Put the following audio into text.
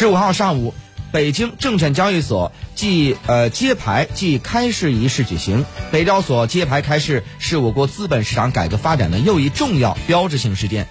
十五号上午，北京证券交易所即呃揭牌暨开市仪式举行。北交所揭牌开市是我国资本市场改革发展的又一重要标志性事件。